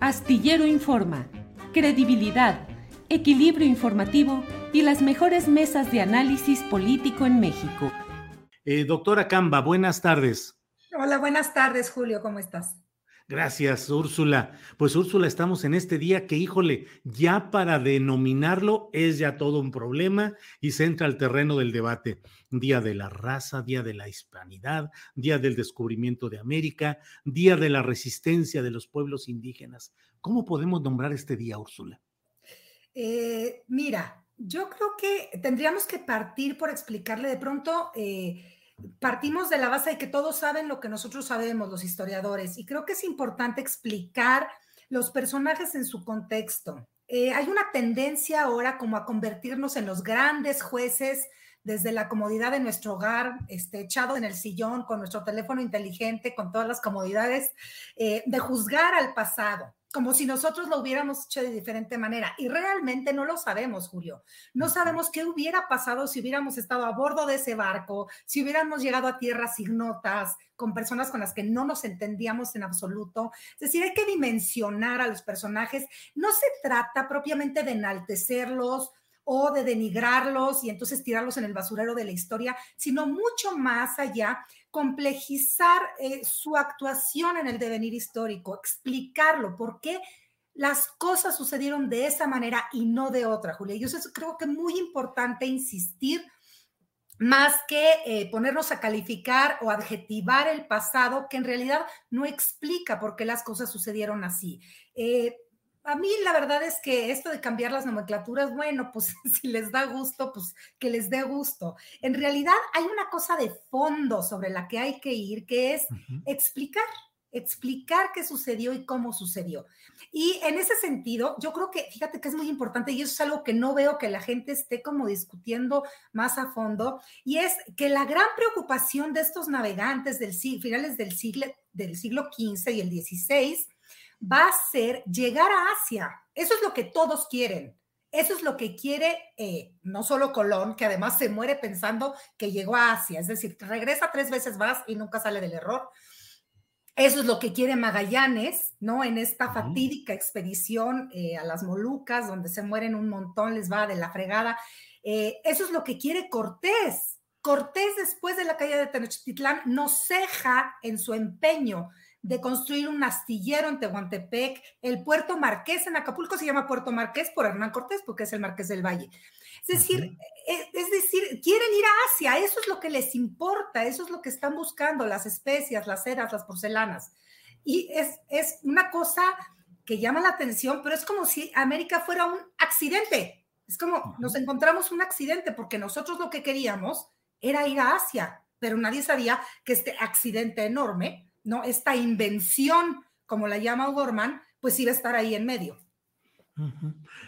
Astillero Informa, credibilidad, equilibrio informativo y las mejores mesas de análisis político en México. Eh, doctora Camba, buenas tardes. Hola, buenas tardes, Julio, ¿cómo estás? Gracias, Úrsula. Pues Úrsula, estamos en este día que, híjole, ya para denominarlo es ya todo un problema y se entra al terreno del debate. Día de la raza, día de la hispanidad, día del descubrimiento de América, día de la resistencia de los pueblos indígenas. ¿Cómo podemos nombrar este día, Úrsula? Eh, mira, yo creo que tendríamos que partir por explicarle de pronto. Eh, partimos de la base de que todos saben lo que nosotros sabemos, los historiadores, y creo que es importante explicar los personajes en su contexto. Eh, hay una tendencia ahora como a convertirnos en los grandes jueces desde la comodidad de nuestro hogar, este, echado en el sillón, con nuestro teléfono inteligente, con todas las comodidades, eh, de juzgar al pasado como si nosotros lo hubiéramos hecho de diferente manera. Y realmente no lo sabemos, Julio. No sabemos qué hubiera pasado si hubiéramos estado a bordo de ese barco, si hubiéramos llegado a tierras ignotas, con personas con las que no nos entendíamos en absoluto. Es decir, hay que dimensionar a los personajes. No se trata propiamente de enaltecerlos o de denigrarlos y entonces tirarlos en el basurero de la historia, sino mucho más allá complejizar eh, su actuación en el devenir histórico, explicarlo, por qué las cosas sucedieron de esa manera y no de otra, Julia. Y eso creo que es muy importante insistir, más que eh, ponernos a calificar o adjetivar el pasado, que en realidad no explica por qué las cosas sucedieron así. Eh, a mí la verdad es que esto de cambiar las nomenclaturas, bueno, pues si les da gusto, pues que les dé gusto. En realidad hay una cosa de fondo sobre la que hay que ir, que es explicar, explicar qué sucedió y cómo sucedió. Y en ese sentido, yo creo que, fíjate que es muy importante y eso es algo que no veo que la gente esté como discutiendo más a fondo, y es que la gran preocupación de estos navegantes del siglo, finales del siglo, del siglo XV y el XVI, va a ser llegar a Asia. Eso es lo que todos quieren. Eso es lo que quiere eh, no solo Colón, que además se muere pensando que llegó a Asia, es decir, regresa tres veces más y nunca sale del error. Eso es lo que quiere Magallanes, ¿no? En esta fatídica expedición eh, a las Molucas, donde se mueren un montón, les va de la fregada. Eh, eso es lo que quiere Cortés. Cortés, después de la caída de Tenochtitlán, no ceja en su empeño de construir un astillero en Tehuantepec, el puerto Marqués en Acapulco se llama Puerto Marqués por Hernán Cortés, porque es el Marqués del Valle. Es decir, e, es, decir, quieren ir a Asia, eso es lo que les importa, eso es lo que están buscando, las especias, las ceras, las porcelanas. Y es, es una cosa que llama la atención, pero es como si América fuera un accidente. Es como nos encontramos un accidente porque nosotros lo que queríamos era ir a Asia, pero nadie sabía que este accidente enorme ¿no? Esta invención, como la llama Gorman, pues iba a estar ahí en medio.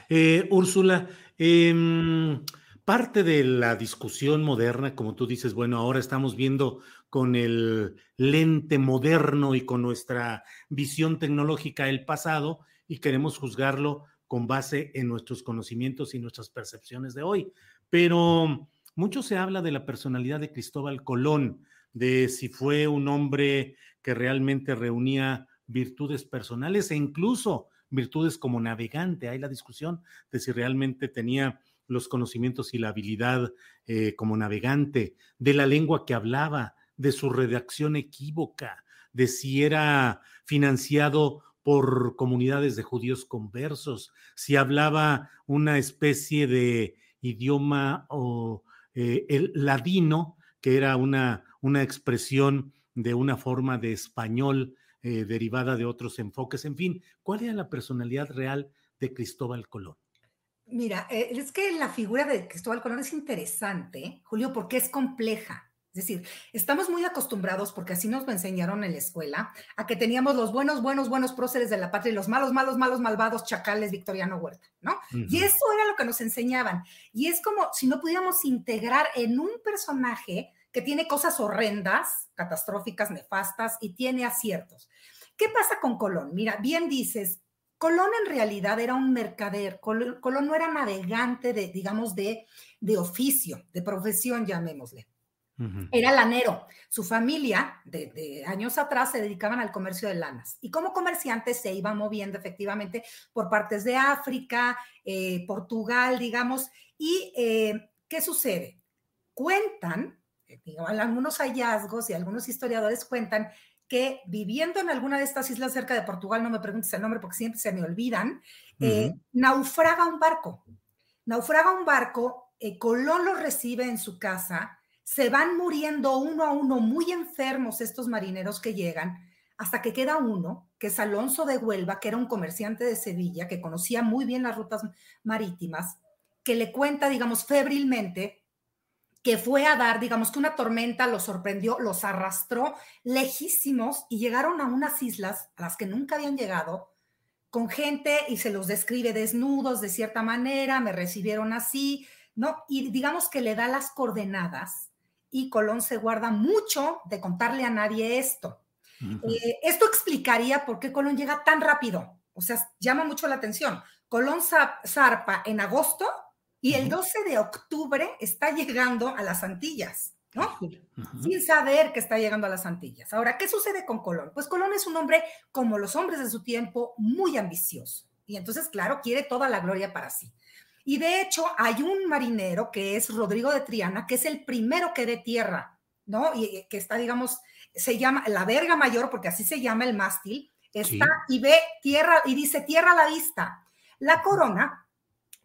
Eh, Úrsula, em, parte de la discusión moderna, como tú dices, bueno, ahora estamos viendo con el lente moderno y con nuestra visión tecnológica el pasado y queremos juzgarlo con base en nuestros conocimientos y nuestras percepciones de hoy. Pero mucho se habla de la personalidad de Cristóbal Colón, de si fue un hombre que realmente reunía virtudes personales e incluso virtudes como navegante. Hay la discusión de si realmente tenía los conocimientos y la habilidad eh, como navegante, de la lengua que hablaba, de su redacción equívoca, de si era financiado por comunidades de judíos conversos, si hablaba una especie de idioma o eh, el ladino, que era una, una expresión de una forma de español eh, derivada de otros enfoques. En fin, ¿cuál era la personalidad real de Cristóbal Colón? Mira, eh, es que la figura de Cristóbal Colón es interesante, Julio, porque es compleja. Es decir, estamos muy acostumbrados, porque así nos lo enseñaron en la escuela, a que teníamos los buenos, buenos, buenos próceres de la patria y los malos, malos, malos, malvados chacales Victoriano Huerta, ¿no? Y eso era lo que nos enseñaban. Y es como si no pudiéramos integrar en un personaje que tiene cosas horrendas, catastróficas, nefastas y tiene aciertos. ¿Qué pasa con Colón? Mira, bien dices, Colón en realidad era un mercader, Colón, no era navegante de, digamos, de, de oficio, de profesión, llamémosle. Era lanero. Su familia, de, años atrás, se dedicaban al comercio de lanas. Y como comerciante se iba moviendo efectivamente por partes de África, eh, Portugal, digamos. ¿Y eh, qué sucede? Cuentan, eh, algunos hallazgos y algunos historiadores cuentan que viviendo en alguna de estas islas cerca de Portugal, no me preguntes el nombre porque siempre se me olvidan, naufraga un barco. Naufraga un barco, Colón lo recibe en su casa se van muriendo uno a uno muy enfermos estos marineros que llegan, hasta que queda uno, que es Alonso de Huelva, que era un comerciante de Sevilla, que conocía muy bien las rutas marítimas, que le cuenta, digamos, febrilmente que fue a dar, digamos que una tormenta los sorprendió, los arrastró lejísimos y llegaron a unas islas a las que nunca habían llegado, con gente y se los describe desnudos de cierta manera, me recibieron así, ¿no? Y digamos que le da las coordenadas y Colón se guarda mucho de contarle a nadie esto. Eh, esto explicaría por qué Colón llega tan rápido. O sea, llama mucho la atención. Colón zarpa en agosto y el 12 de octubre está llegando a las Antillas, ¿no? Sin saber que está llegando a las Antillas. Ahora, ¿qué sucede con Colón? Pues Colón es un hombre, como los hombres de su tiempo, muy ambicioso. Y entonces, claro, quiere toda la gloria para sí. Y de hecho, hay un marinero que es Rodrigo de Triana, que es el primero que de tierra, ¿no? Y que está, digamos, se llama la verga mayor, porque así se llama el mástil, está y ve tierra y dice tierra a la vista. La corona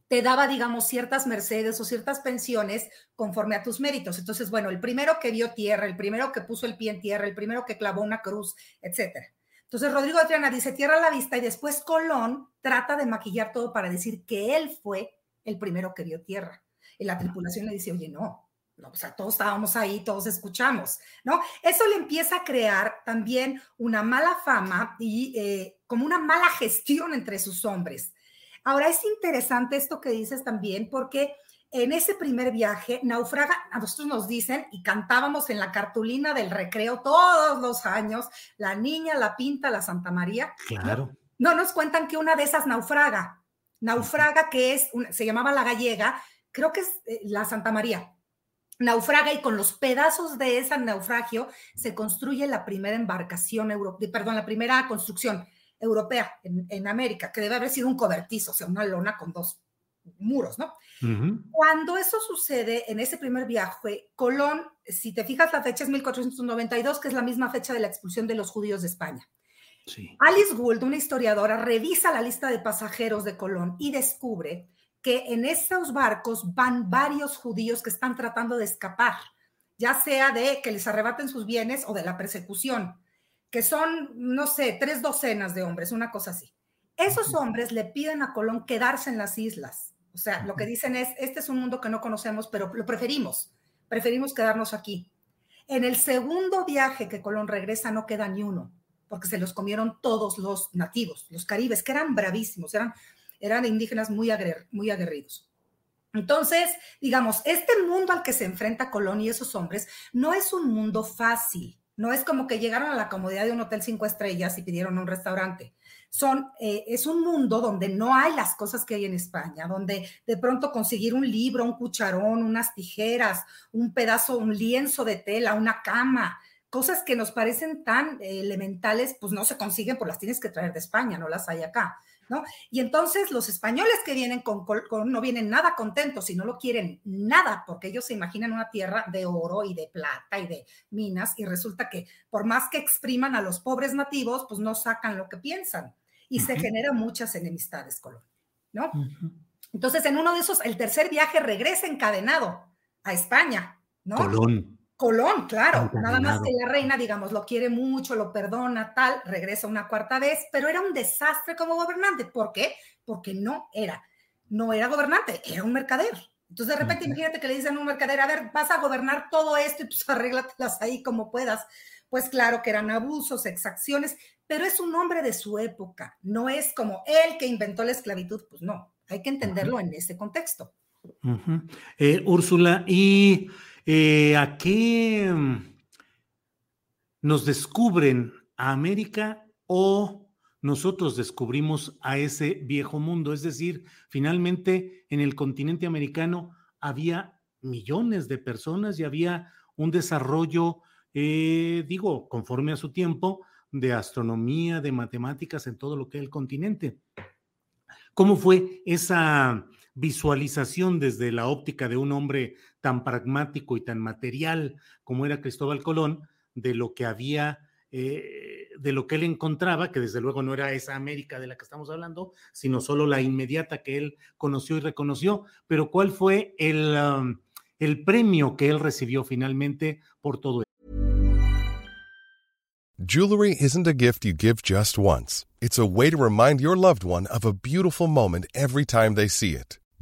te daba, digamos, ciertas mercedes o ciertas pensiones conforme a tus méritos. Entonces, bueno, el primero que vio tierra, el primero que puso el pie en tierra, el primero que clavó una cruz, etcétera. Entonces, Rodrigo de Triana dice tierra a la vista y después Colón trata de maquillar todo para decir que él fue el primero que vio tierra. Y la tripulación le dice, oye, no, no, o sea, todos estábamos ahí, todos escuchamos, ¿no? Eso le empieza a crear también una mala fama y eh, como una mala gestión entre sus hombres. Ahora, es interesante esto que dices también porque en ese primer viaje, naufraga, a nosotros nos dicen, y cantábamos en la cartulina del recreo todos los años, la niña, la pinta, la Santa María. Claro. No, no nos cuentan que una de esas naufraga, naufraga, que es, se llamaba la gallega, creo que es eh, la Santa María. Naufraga y con los pedazos de ese naufragio se construye la primera embarcación, perdón, la primera construcción europea en, América, que debe haber sido un cobertizo, o sea, una lona con dos muros, ¿no? Cuando eso sucede en ese primer viaje, Colón, si te fijas, la fecha es 1492, que es la misma fecha de la expulsión de los judíos de España. Alice Gould, una historiadora, revisa la lista de pasajeros de Colón y descubre que en esos barcos van varios judíos que están tratando de escapar, ya sea de que les arrebaten sus bienes o de la persecución, que son, no sé, tres docenas de hombres, una cosa así. Esos hombres le piden a Colón quedarse en las islas. O sea, lo que dicen es, este es un mundo que no conocemos, pero lo preferimos, preferimos quedarnos aquí. En el segundo viaje que Colón regresa no queda ni uno porque se los comieron todos los nativos, los caribes, que eran bravísimos, eran, eran indígenas muy, muy aguerridos. Entonces, digamos, este mundo al que se enfrenta Colón y esos hombres no es un mundo fácil. No es como que llegaron a la comodidad de un hotel cinco estrellas y pidieron un restaurante. Son, eh, es un mundo donde no hay las cosas que hay en España, donde de pronto conseguir un libro, un cucharón, unas tijeras, un pedazo, un lienzo de tela, una cama, cosas que nos parecen tan elementales, pues no se consiguen, pues las tienes que traer de España, no las hay acá. ¿No? Y entonces los españoles que vienen con, no vienen nada contentos y no lo quieren nada, porque ellos se imaginan una tierra de oro y de plata y de minas, y resulta que por más que expriman a los pobres nativos, pues no sacan lo que piensan. Y se generan muchas enemistades, Colón, ¿no? Entonces, en uno de esos, el tercer viaje regresa encadenado a España, ¿no? Colón. Colón, claro, nada más que la reina, digamos, lo quiere mucho, lo perdona, tal, regresa una cuarta vez, pero era un desastre como gobernante. ¿Por qué? Porque no era, no era gobernante, era un mercader. Entonces, de repente, imagínate que le dicen a un mercader, a ver, vas a gobernar todo esto y pues arréglatelas ahí como puedas. Pues claro que eran abusos, exacciones, pero es un hombre de su época, no es como él que inventó la esclavitud, pues no, hay que entenderlo en ese contexto. Eh, Úrsula, ¿y eh, a qué mm, nos descubren a América o nosotros descubrimos a ese viejo mundo? Es decir, finalmente en el continente americano había millones de personas y había un desarrollo, eh, digo, conforme a su tiempo, de astronomía, de matemáticas en todo lo que es el continente. ¿Cómo fue esa visualización desde la óptica de un hombre tan pragmático y tan material como era Cristóbal Colón de lo que había, eh, de lo que él encontraba, que desde luego no era esa América de la que estamos hablando, sino solo la inmediata que él conoció y reconoció, pero cuál fue el, um, el premio que él recibió finalmente por todo esto. Jewelry isn't a gift you give just once. It's a way to remind your loved one of a beautiful moment every time they see it.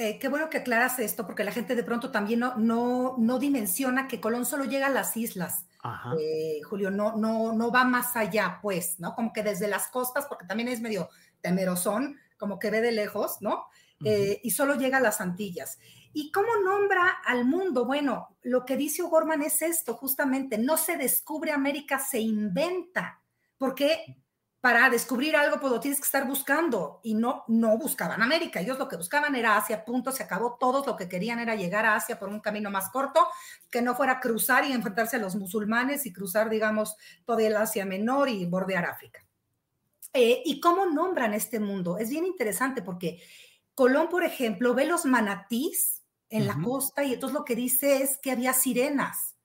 Eh, qué bueno que aclaras esto porque la gente de pronto también no, no, no dimensiona que Colón solo llega a las islas. Eh, Julio, no, no, no va más allá, pues, ¿no? Como que desde las costas, porque también es medio temerosón, como que ve de lejos, ¿no? Eh, y solo llega a las Antillas. ¿Y cómo nombra al mundo? Bueno, lo que dice O'Gorman es esto, justamente, no se descubre América, se inventa. Porque para descubrir algo, pues lo tienes que estar buscando. Y no, no buscaban América. Ellos lo que buscaban era Asia, punto, se acabó. Todos lo que querían era llegar a Asia por un camino más corto, que no fuera cruzar y enfrentarse a los musulmanes y cruzar, digamos, todo el Asia Menor y bordear África. Eh, ¿Y cómo nombran este mundo? Es bien interesante porque Colón, por ejemplo, ve los manatís en la costa y entonces lo que dice es que había sirenas.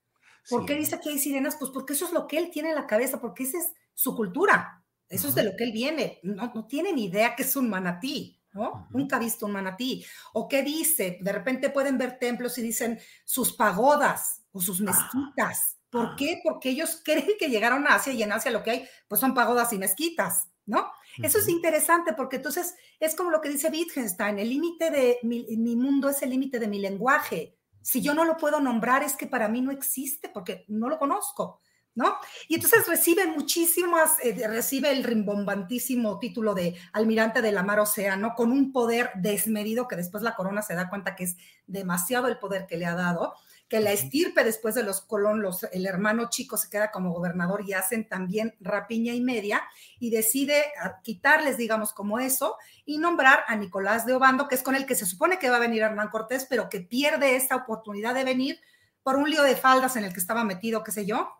¿Por qué dice que hay sirenas? Pues porque eso es lo que él tiene en la cabeza, porque esa es su cultura, eso es de lo que él viene. No, no tiene ni idea que es un manatí, ¿no? Nunca ha visto un manatí. ¿O qué dice? De repente pueden ver templos y dicen sus pagodas o sus mezquitas. ¿Por qué? Porque ellos creen que llegaron a Asia y en Asia lo que hay, pues son pagodas y mezquitas, ¿no? Eso es interesante porque entonces es como lo que dice Wittgenstein, el límite de mi, mundo es el límite de mi lenguaje. Si yo no lo puedo nombrar es que para mí no existe porque no lo conozco, ¿no? Y entonces recibe muchísimas, eh, recibe el rimbombantísimo título de almirante de la mar océano con un poder desmedido que después la corona se da cuenta que es demasiado el poder que le ha dado que la estirpe después de los Colón, los, el hermano chico se queda como gobernador y hacen también rapiña y media y decide quitarles, digamos, como eso y nombrar a Nicolás de Obando, que es con el que se supone que va a venir Hernán Cortés, pero que pierde esta oportunidad de venir por un lío de faldas en el que estaba metido, qué sé yo,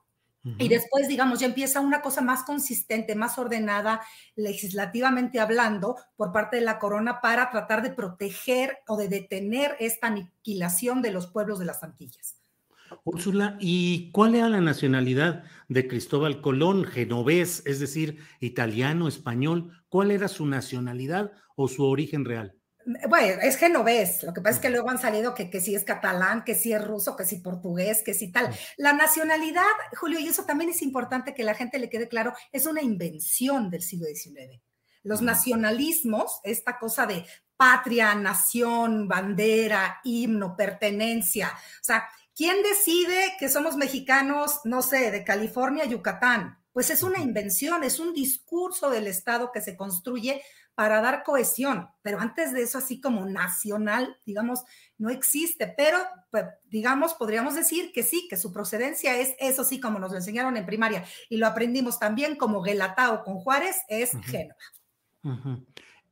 y después, digamos, ya empieza una cosa más consistente, más ordenada, legislativamente hablando, por parte de la corona para tratar de proteger o de detener esta aniquilación de los pueblos de las Antillas. Úrsula, ¿y cuál era la nacionalidad de Cristóbal Colón? Genovés, es decir, italiano, español. ¿Cuál era su nacionalidad o su origen real? Bueno, es genovés, lo que pasa es que luego han salido que, que si es catalán, que si es ruso, que si portugués, que si tal. La nacionalidad, Julio, y eso también es importante que la gente le quede claro, es una invención del siglo XIX. Los nacionalismos, esta cosa de patria, nación, bandera, himno, pertenencia, o sea, ¿quién decide que somos mexicanos, no sé, de California, Yucatán? Pues es una invención, es un discurso del Estado que se construye para dar cohesión, pero antes de eso, así como nacional, digamos, no existe, pero pues, digamos, podríamos decir que sí, que su procedencia es eso sí, como nos lo enseñaron en primaria y lo aprendimos también como Gelatao con Juárez, es Génova.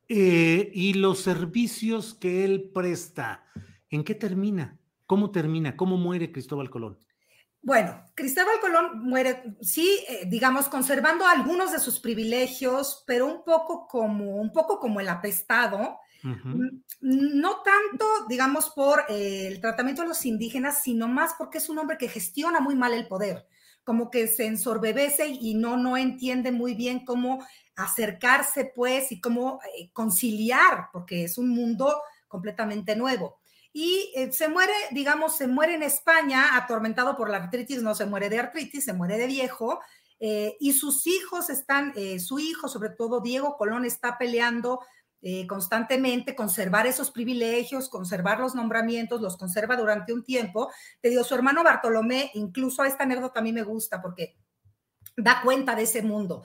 Eh, y los servicios que él presta, ¿en qué termina? ¿Cómo termina? ¿Cómo muere Cristóbal Colón? Bueno, Cristóbal Colón muere, sí, eh, digamos, conservando algunos de sus privilegios, pero un poco como, un poco como el apestado, no tanto, digamos, por eh, el tratamiento de los indígenas, sino más porque es un hombre que gestiona muy mal el poder, como que se ensorbebece y no, no entiende muy bien cómo acercarse, pues, y cómo eh, conciliar, porque es un mundo completamente nuevo y eh, se muere, digamos, se muere en España atormentado por la artritis, no se muere de artritis, se muere de viejo, eh, y sus hijos están, eh, su hijo, sobre todo Diego Colón, está peleando constantemente, conservar esos privilegios, conservar los nombramientos, los conserva durante un tiempo. Te digo, su hermano Bartolomé, incluso esta anécdota a mí me gusta porque da cuenta de ese mundo.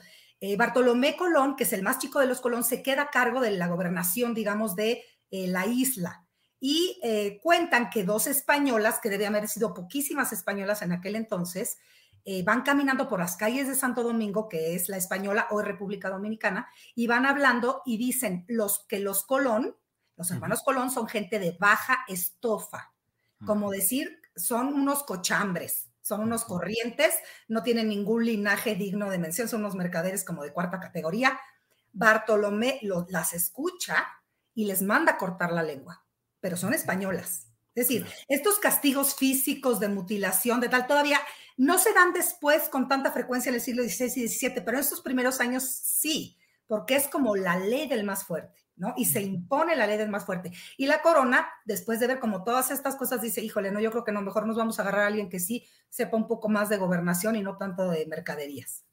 Bartolomé Colón, que es el más chico de los Colón, se queda a cargo de la gobernación, digamos, de la isla y eh, cuentan que dos españolas, que debían haber sido poquísimas españolas en aquel entonces, eh, van caminando por las calles de Santo Domingo, que es la española o República Dominicana, y van hablando y dicen los que los Colón, los hermanos Colón son gente de baja estofa, como decir, son unos cochambres, son unos corrientes, no tienen ningún linaje digno de mención, son unos mercaderes como de cuarta categoría. Bartolomé las escucha y les manda cortar la lengua pero son españolas. Es decir, estos castigos físicos de mutilación, de tal, todavía no se dan después con tanta frecuencia en el siglo XVI y XVII, pero en estos primeros años sí, porque es como la ley del más fuerte, ¿no? Y se impone la ley del más fuerte. Y la corona, después de ver como todas estas cosas, dice, híjole, no, yo creo que no, mejor nos vamos a agarrar a alguien que sí sepa un poco más de gobernación y no tanto de mercaderías.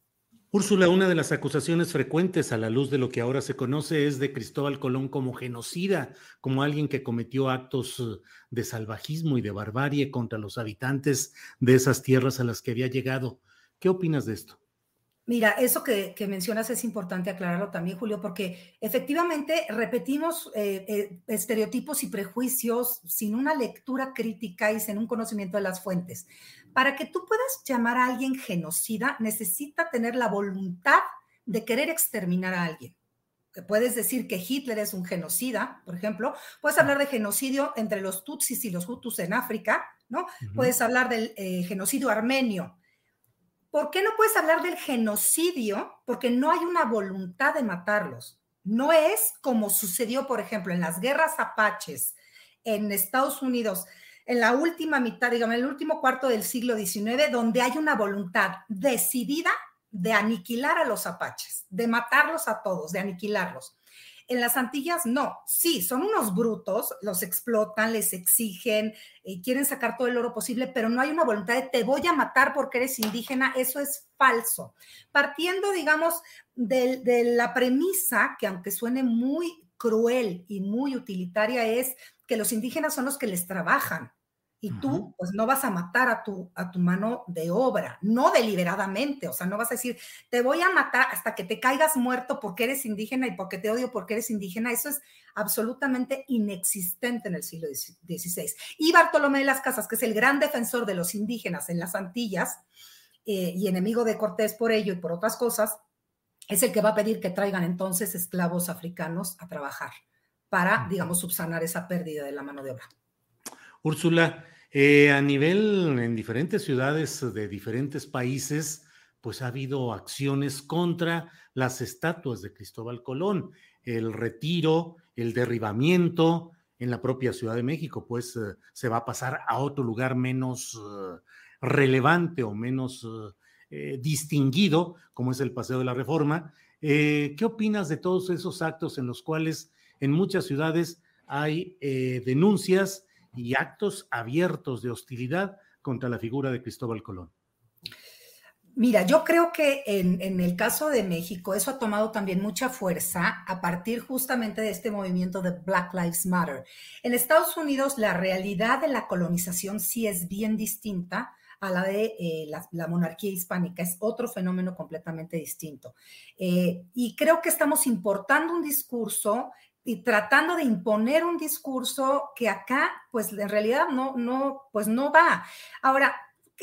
Úrsula, una de las acusaciones frecuentes a la luz de lo que ahora se conoce es de Cristóbal Colón como genocida, como alguien que cometió actos eh, de salvajismo y de barbarie contra los habitantes de esas tierras a las que había llegado. ¿Qué opinas de esto? Mira, eso que, mencionas es importante aclararlo también, Julio, porque efectivamente repetimos eh, eh, estereotipos y prejuicios sin una lectura crítica y sin un conocimiento de las fuentes. Para que tú puedas llamar a alguien genocida, necesita tener la voluntad de querer exterminar a alguien. Puedes decir que Hitler es un genocida, por ejemplo. Puedes hablar de genocidio entre los Tutsis y los Hutus en África, ¿no? Puedes hablar del eh, genocidio armenio ¿Por qué no puedes hablar del genocidio? Porque no hay una voluntad de matarlos. No es como sucedió, por ejemplo, en las guerras apaches en Estados Unidos, en la última mitad, digamos, en el último cuarto del siglo XIX, donde hay una voluntad decidida de aniquilar a los apaches, de matarlos a todos, de aniquilarlos. En las Antillas no, sí, son unos brutos, los explotan, les exigen, eh, quieren sacar todo el oro posible, pero no hay una voluntad de te voy a matar porque eres indígena, eso es falso. Partiendo, digamos, de la premisa que aunque suene muy cruel y muy utilitaria, es que los indígenas son los que les trabajan, y tú pues no vas a matar a tu, a tu mano de obra, no deliberadamente, o sea, no vas a decir, te voy a matar hasta que te caigas muerto porque eres indígena y porque te odio porque eres indígena, eso es absolutamente inexistente en el siglo XVI. Y Bartolomé de las Casas, que es el gran defensor de los indígenas en las Antillas eh, y enemigo de Cortés por ello y por otras cosas, es el que va a pedir que traigan entonces esclavos africanos a trabajar para, digamos, subsanar esa pérdida de la mano de obra. Úrsula, eh, a nivel en diferentes ciudades de diferentes países, pues ha habido acciones contra las estatuas de Cristóbal Colón, el retiro, el derribamiento en la propia Ciudad de México, pues eh, se va a pasar a otro lugar menos eh, relevante o menos distinguido, como es el Paseo de la Reforma. ¿Qué opinas de todos esos actos en los cuales en muchas ciudades hay eh, denuncias y actos abiertos de hostilidad contra la figura de Cristóbal Colón. Mira, yo creo que en, el caso de México eso ha tomado también mucha fuerza a partir justamente de este movimiento de Black Lives Matter. En Estados Unidos la realidad de la colonización sí es bien distinta a la de eh, la, monarquía hispánica, es otro fenómeno completamente distinto. Eh, y creo que estamos importando un discurso y tratando de imponer un discurso que acá, pues en realidad no, no, pues no va. Ahora,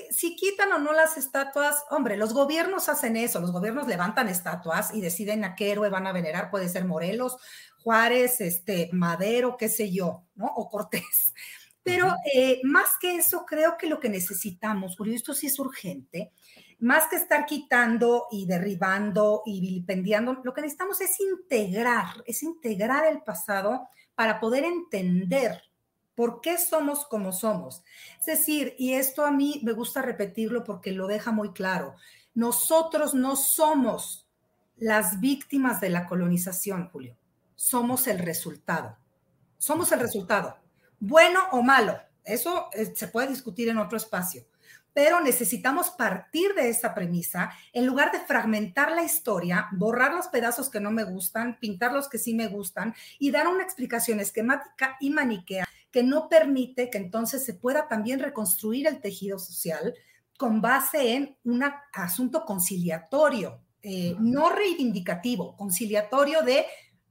si quitan o no las estatuas, hombre, los gobiernos hacen eso, los gobiernos levantan estatuas y deciden a qué héroe van a venerar, puede ser Morelos, Juárez, este, Madero, qué sé yo, ¿no? O Cortés. Pero eh, más que eso, creo que lo que necesitamos, Julio, esto sí es urgente, más que estar quitando y derribando y vilipendiando, lo que necesitamos es integrar, es integrar el pasado para poder entender ¿Por qué somos como somos? Es decir, y esto a mí me gusta repetirlo porque lo deja muy claro, nosotros no somos las víctimas de la colonización, Julio, somos el resultado. Somos el resultado, bueno o malo. Eso eh, se puede discutir en otro espacio pero necesitamos partir de esa premisa en lugar de fragmentar la historia, borrar los pedazos que no me gustan, pintar los que sí me gustan y dar una explicación esquemática y maniquea que no permite que entonces se pueda también reconstruir el tejido social con base en un asunto conciliatorio, eh, no reivindicativo, conciliatorio de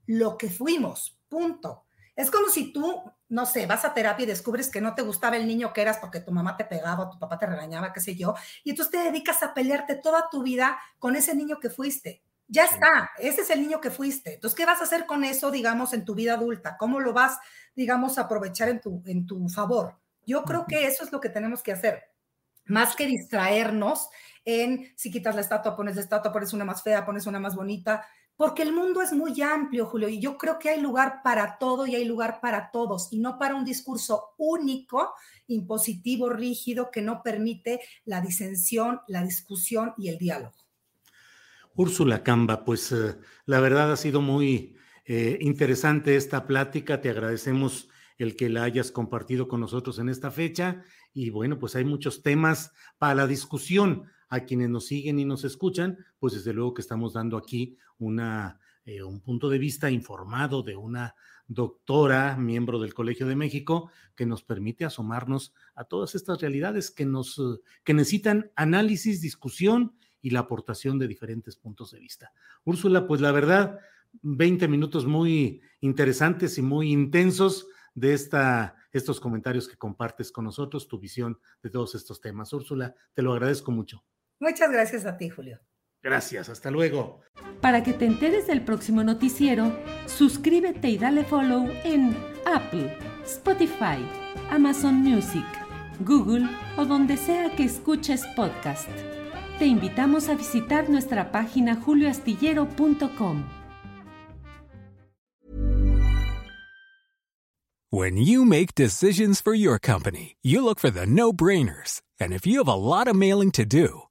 lo que fuimos, punto. Es como si tú, no sé, vas a terapia y descubres que no te gustaba el niño que eras porque tu mamá te pegaba o tu papá te regañaba, qué sé yo, y entonces te dedicas a pelearte toda tu vida con ese niño que fuiste. Ya está, ese es el niño que fuiste. Entonces, ¿qué vas a hacer con eso, digamos, en tu vida adulta? ¿Cómo lo vas, digamos, a aprovechar en tu, en tu favor? Yo creo que eso es lo que tenemos que hacer, más que distraernos en si quitas la estatua, pones la estatua, pones una más fea, pones una más bonita, porque el mundo es muy amplio, Julio, y yo creo que hay lugar para todo y hay lugar para todos, y no para un discurso único, impositivo, rígido, que no permite la disensión, la discusión y el diálogo. Úrsula Camba, pues eh, la verdad ha sido muy eh, interesante esta plática, te agradecemos el que la hayas compartido con nosotros en esta fecha, y bueno, pues hay muchos temas para la discusión a quienes nos siguen y nos escuchan, pues desde luego que estamos dando aquí una, eh, un punto de vista informado de una doctora, miembro del Colegio de México, que nos permite asomarnos a todas estas realidades que nos que necesitan análisis, discusión y la aportación de diferentes puntos de vista. Úrsula, pues la verdad, 20 minutos muy interesantes y muy intensos de esta, estos comentarios que compartes con nosotros, tu visión de todos estos temas. Úrsula, te lo agradezco mucho. Muchas gracias a ti, Julio. Gracias, hasta luego. Para que te enteres del próximo noticiero, suscríbete y dale follow en Apple, Spotify, Amazon Music, Google o donde sea que escuches podcast. Te invitamos a visitar nuestra página julioastillero.com. When you make decisions for your company, you look for the no-brainers. And if you have a lot of mailing to do,